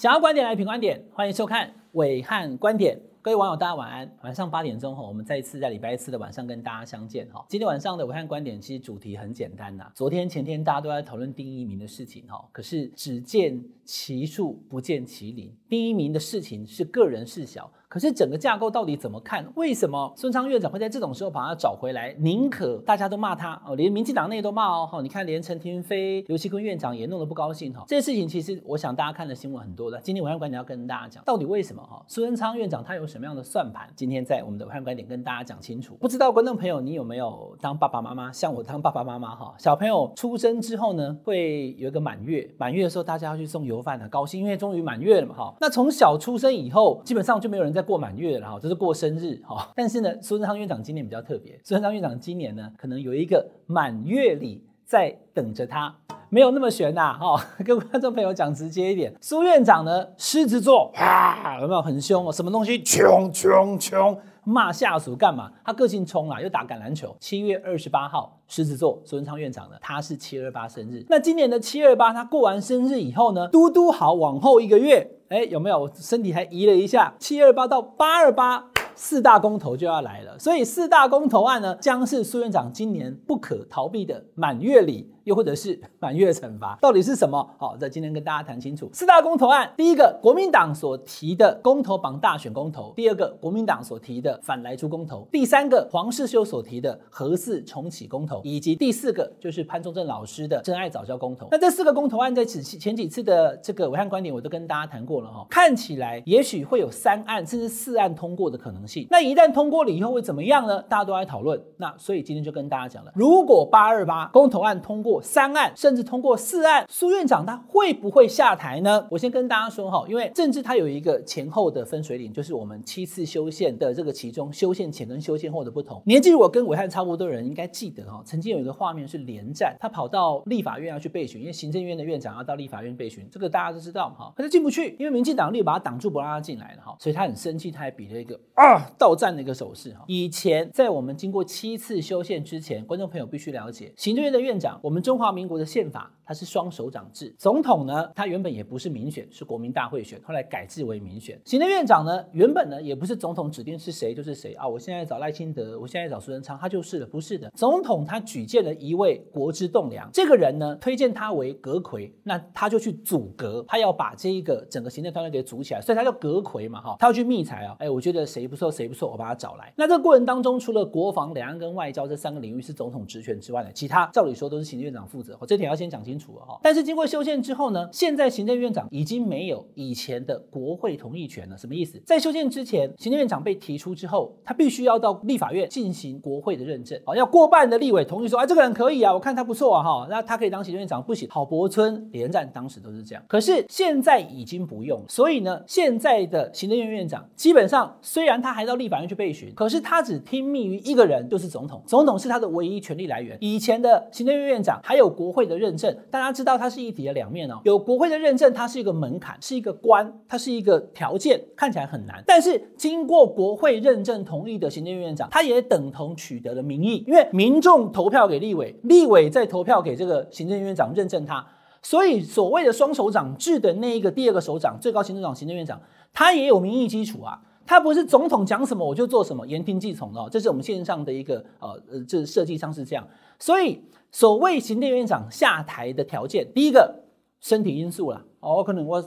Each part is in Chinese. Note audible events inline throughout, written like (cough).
想要观点来评观点，欢迎收看伟汉观点。各位网友，大家晚安。晚上八点钟哈，我们再一次在礼拜四的晚上跟大家相见哈。今天晚上的武汉观点其实主题很简单呐。昨天前天大家都在讨论第一名的事情哈，可是只见其树不见其林。第一名的事情是个人事小。可是整个架构到底怎么看？为什么孙昌院长会在这种时候把他找回来？宁可大家都骂他哦，连民进党内都骂哦。好，你看连陈亭妃、刘锡坤院长也弄得不高兴哈。这些事情其实我想大家看的新闻很多的。今天暐瀚观点要跟大家讲，到底为什么哈？孙昌院长他有什么样的算盘？今天在我们的暐瀚观点跟大家讲清楚。不知道观众朋友你有没有当爸爸妈妈？像我当爸爸妈妈哈，小朋友出生之后呢，会有一个满月，满月的时候大家要去送油饭，很高兴，因为终于满月了嘛哈。那从小出生以后，基本上就没有人在过满月了哈，这是过生日哈。但是呢，孙昌院长今年比较特别，孙昌院长今年呢，可能有一个满月礼在等着他，没有那么悬呐哈。(laughs) 跟观众朋友讲直接一点，苏院长呢，狮子座，哇，有没有很凶哦？什么东西冲冲冲，骂下属干嘛？他个性冲啊，又打橄榄球。七月二十八号，狮子座，孙昌院长呢，他是七二八生日。那今年的七二八，他过完生日以后呢，嘟嘟好，往后一个月。哎，有没有？身体还移了一下，七二八到八二八，四大公投就要来了。所以四大公投案呢，将是苏院长今年不可逃避的满月礼。又或者是 (laughs) 满月惩罚，到底是什么？好，在今天跟大家谈清楚。四大公投案，第一个国民党所提的公投榜大选公投，第二个国民党所提的反莱猪公投，第三个黄世修所提的核四重启公投，以及第四个就是潘忠正老师的真爱早教公投。那这四个公投案在此前几次的这个暐瀚观点，我都跟大家谈过了哈。看起来也许会有三案甚至四案通过的可能性。那一旦通过了以后会怎么样呢？大家都在讨论。那所以今天就跟大家讲了，如果八二八公投案通过。三案甚至通过四案，苏院长他会不会下台呢？我先跟大家说哈，因为政治它有一个前后的分水岭，就是我们七次修宪的这个其中修宪前跟修宪后的不同。年纪如果跟伟汉差不多的人应该记得哈，曾经有一个画面是连战，他跑到立法院要去备询，因为行政院的院长要到立法院备询，这个大家都知道哈，可是进不去，因为民进党立把他挡住，不让他进来了哈，所以他很生气，他还比了一个啊倒赞的一个手势哈。以前在我们经过七次修宪之前，观众朋友必须了解，行政院的院长，我们中华民国的宪法，它是双首长制。总统呢，他原本也不是民选，是国民大会选，后来改制为民选。行政院长呢，原本呢也不是总统指定是谁就是谁啊。我现在找赖清德，我现在找苏贞昌，他就是了，不是的。总统他举荐了一位国之栋梁，这个人呢推荐他为阁揆，那他就去组阁，他要把这一个整个行政团队给组起来，所以他叫阁揆嘛哈。他要去密才啊，哎，我觉得谁不错谁不错，我把他找来。那这个过程当中，除了国防、两岸跟外交这三个领域是总统职权之外呢，其他照理说都是行政院长负责。这点要先讲清楚了哈。但是经过修宪之后呢，现在行政院长已经没有以前的国会同意权了。什么意思？在修宪之前，行政院长被提出之后，他必须要到立法院进行国会的认证，好，要过半的立委同意说，哎，这个人可以啊，我看他不错啊，哈，那他可以当行政院长。不行，郝柏村连战当时都是这样。可是现在已经不用，所以呢，现在的行政院院长基本上虽然他还到立法院去备询，可是他只听命于一个人，就是总统。总统是他的唯一权力来源。以前的行政院院长还有国会的认证，大家知道它是一体的两面哦。有国会的认证，它是一个门槛，是一个关，它是一个条件，看起来很难。但是经过国会认证同意的行政院院长，他也等同取得了民意，因为民众投票给立委，立委再投票给这个行政院长认证他。所以所谓的双手掌制的那一个第二个首长，最高行政长、行政院长，他也有民意基础啊。他不是总统讲什么我就做什么，言听计从的哦。这是我们线上的一个呃呃，这设计上是这样。所以。所谓行政院长下台的条件，第一个身体因素啦，哦，可能我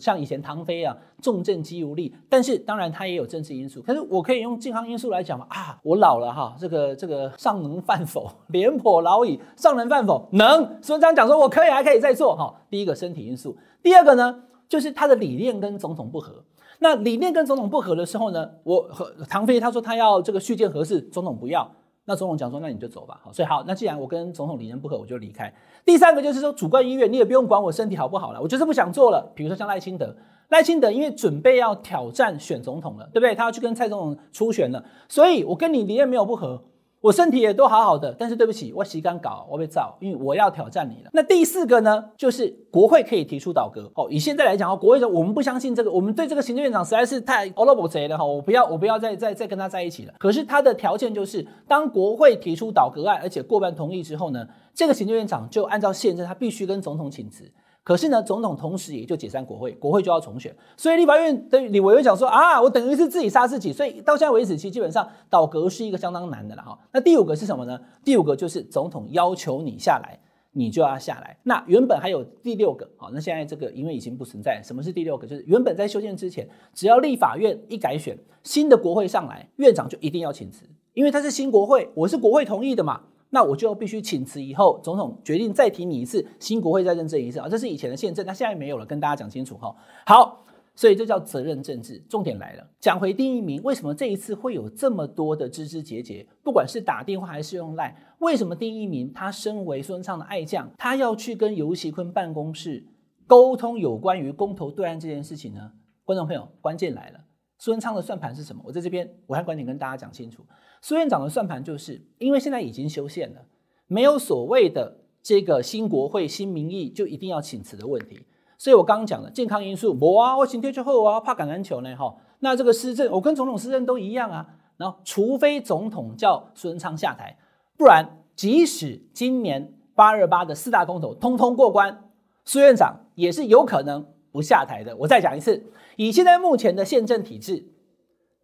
像以前唐飞啊，重症肌无力，但是当然他也有政治因素。可是我可以用健康因素来讲嘛，啊，我老了哈，这个这个尚能饭否？廉颇老矣，尚能饭否？能。所以这样讲说我可以还可以再做哈。第一个身体因素，第二个呢，就是他的理念跟总统不合。那理念跟总统不合的时候呢，我和唐飞他说他要这个续建合适，总统不要。那总统讲说，那你就走吧。好，所以好，那既然我跟总统理念不合，我就离开。第三个就是说，主观意愿，你也不用管我身体好不好了，我就是不想做了。比如说像赖清德，赖清德因为准备要挑战选总统了，对不对？他要去跟蔡总统初选了，所以我跟你理念没有不合。我身体也都好好的，但是对不起，我洗干搞，我被造，因为我要挑战你了。那第四个呢，就是国会可以提出倒阁。哦，以现在来讲哦，国会说我们不相信这个，我们对这个行政院长实在是太欧罗巴贼了哈，我不要，我不要再再再跟他在一起了。可是他的条件就是，当国会提出倒阁案，而且过半同意之后呢，这个行政院长就按照宪政，他必须跟总统请辞。可是呢，总统同时也就解散国会，国会就要重选，所以立法院的李委员讲说啊，我等于是自己杀自己，所以到现在为止，其实基本上倒阁是一个相当难的了哈。那第五个是什么呢？第五个就是总统要求你下来，你就要下来。那原本还有第六个，好，那现在这个因为已经不存在。什么是第六个？就是原本在修宪之前，只要立法院一改选，新的国会上来，院长就一定要请辞，因为他是新国会，我是国会同意的嘛。那我就必须请辞，以后总统决定再提你一次，新国会再认证一次啊，这是以前的宪政，那现在没有了，跟大家讲清楚哈。好，所以这叫责任政治。重点来了，讲回丁一鸣，为什么这一次会有这么多的枝枝节节？不管是打电话还是用赖，为什么丁一鸣他身为苏贞昌的爱将，他要去跟游锡堃办公室沟通有关于公投对案这件事情呢？观众朋友，关键来了。苏贞昌的算盘是什么？我在这边暐瀚观点跟大家讲清楚。苏院长的算盘就是因为现在已经修宪了，没有所谓的这个新国会新民意就一定要请辞的问题。所以我刚刚讲的健康因素，我啊，我请退休后啊，怕橄榄球呢哈。那这个施政，我跟总统施政都一样啊。然后除非总统叫苏贞昌下台，不然即使今年八二八的四大公投通通过关，苏院长也是有可能不下台的。我再讲一次。以现在目前的宪政体制，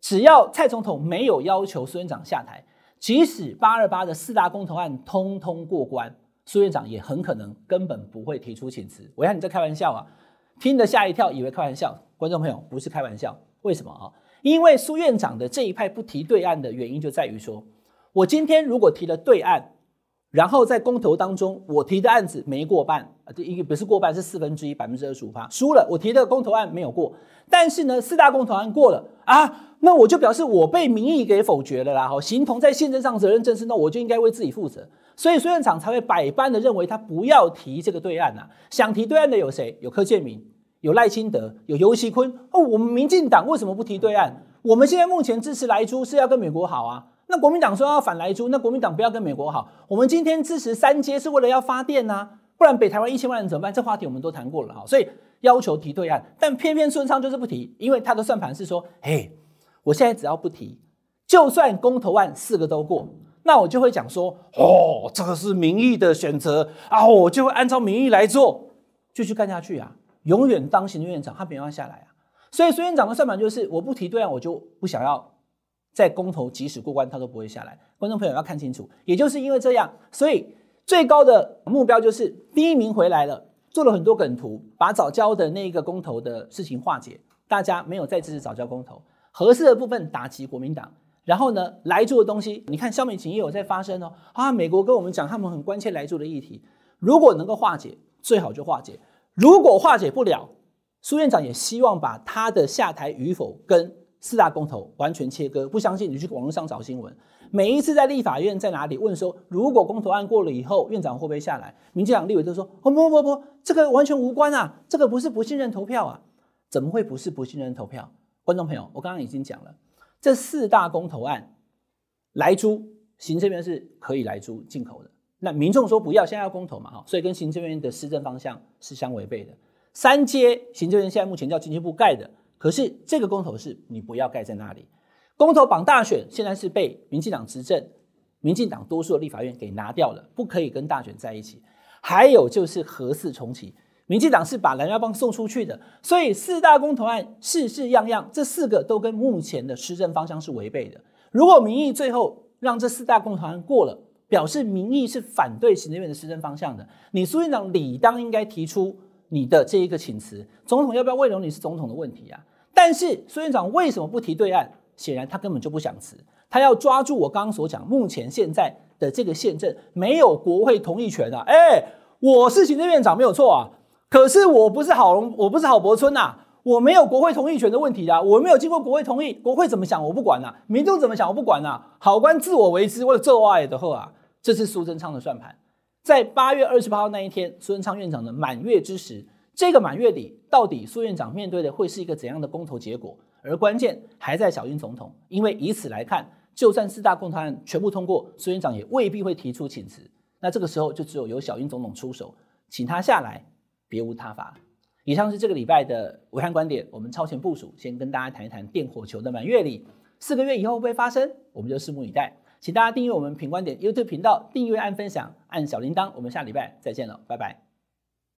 只要蔡总统没有要求苏院长下台，即使八二八的四大公投案通通过关，苏院长也很可能根本不会提出请辞。我看你在开玩笑啊，听得吓一跳，以为开玩笑。观众朋友不是开玩笑，为什么啊？因为苏院长的这一派不提对案的原因就在于说，我今天如果提了对案。然后在公投当中，我提的案子没过半啊，这一个不是过半，是四分之一，百分之二十五趴输了。我提的公投案没有过，但是呢，四大公投案过了啊，那我就表示我被民意给否决了啦。哈，形同在宪政上责任政治，那我就应该为自己负责。所以苏院长才会百般的认为他不要提这个对案呐、啊。想提对案的有谁？有柯建铭，有赖清德，有游锡堃。哦，我们民进党为什么不提对案？我们现在目前支持莱猪是要跟美国好啊。那国民党说要反莱猪，那国民党不要跟美国好。我们今天支持三阶是为了要发电呐、不然北台湾一千万人怎么办？这话题我们都谈过了哈，所以要求提对案，但偏偏苏贞昌就是不提，因为他的算盘是说，嘿，我现在只要不提，就算公投案四个都过，那我就会讲说，哦，这个是民意的选择啊，我就会按照民意来做，继续干下去啊，永远当行政院长，他没有下来啊。所以孙院长的算盘就是，我不提对案，我就不想要。在公投即使过关，他都不会下来。观众朋友要看清楚，也就是因为这样，所以最高的目标就是第一名回来了，做了很多梗图，把早教的那个公投的事情化解，大家没有再支持早教公投，合适的部分打击国民党，然后呢，莱猪的东西，你看萧美琴也有在发声哦，啊，美国跟我们讲他们很关切莱猪的议题，如果能够化解，最好就化解，如果化解不了，苏院长也希望把他的下台与否跟。四大公投完全切割，不相信你去网络上找新闻。每一次在立法院在哪里问说，如果公投案过了以后，院长会不会下来？民进党立委都说，哦不不不，这个完全无关啊，这个不是不信任投票啊，怎么会不是不信任投票？观众朋友，我刚刚已经讲了，这四大公投案，来租行政院是可以来租进口的，那民众说不要，现在要公投嘛哈，所以跟行政院的施政方向是相违背的。三阶行政院现在目前叫经济部盖的。可是这个公投是你不要盖在那里，公投绑大选现在是被民进党执政，民进党多数的立法院给拿掉了，不可以跟大选在一起。还有就是核四重启，民进党是把蓝耀邦送出去的，所以四大公投案事事样样，这四个都跟目前的施政方向是违背的。如果民意最后让这四大公投案过了，表示民意是反对行政院的施政方向的，你苏院长理当应该提出你的这一个请辞，总统要不要慰留你是总统的问题啊。但是孙院长为什么不提对案？显然他根本就不想辞，他要抓住我刚刚所讲，目前现在的这个宪政没有国会同意权啊！哎，我是行政院长没有错啊，可是我不是郝龙，我不是郝柏村呐，我没有国会同意权的问题啊，我没有经过国会同意，国会怎么想我不管呐，民众怎么想我不管呐，好官自我为之，为了做爱的后啊，这是苏贞昌的算盘，在八月二十八号那一天，苏贞昌院长的满月之时。这个满月里，到底苏院长面对的会是一个怎样的公投结果？而关键还在小英总统，因为以此来看，就算四大共同案全部通过，苏院长也未必会提出请辞。那这个时候就只有由小英总统出手，请他下来，别无他法。以上是这个礼拜的武汉观点，我们超前部署，先跟大家谈一谈电火球的满月礼，四个月以后会不会发生？我们就拭目以待。请大家订阅我们品观点 YouTube 频道，订阅、按分享、按小铃铛。我们下礼拜再见了，拜拜。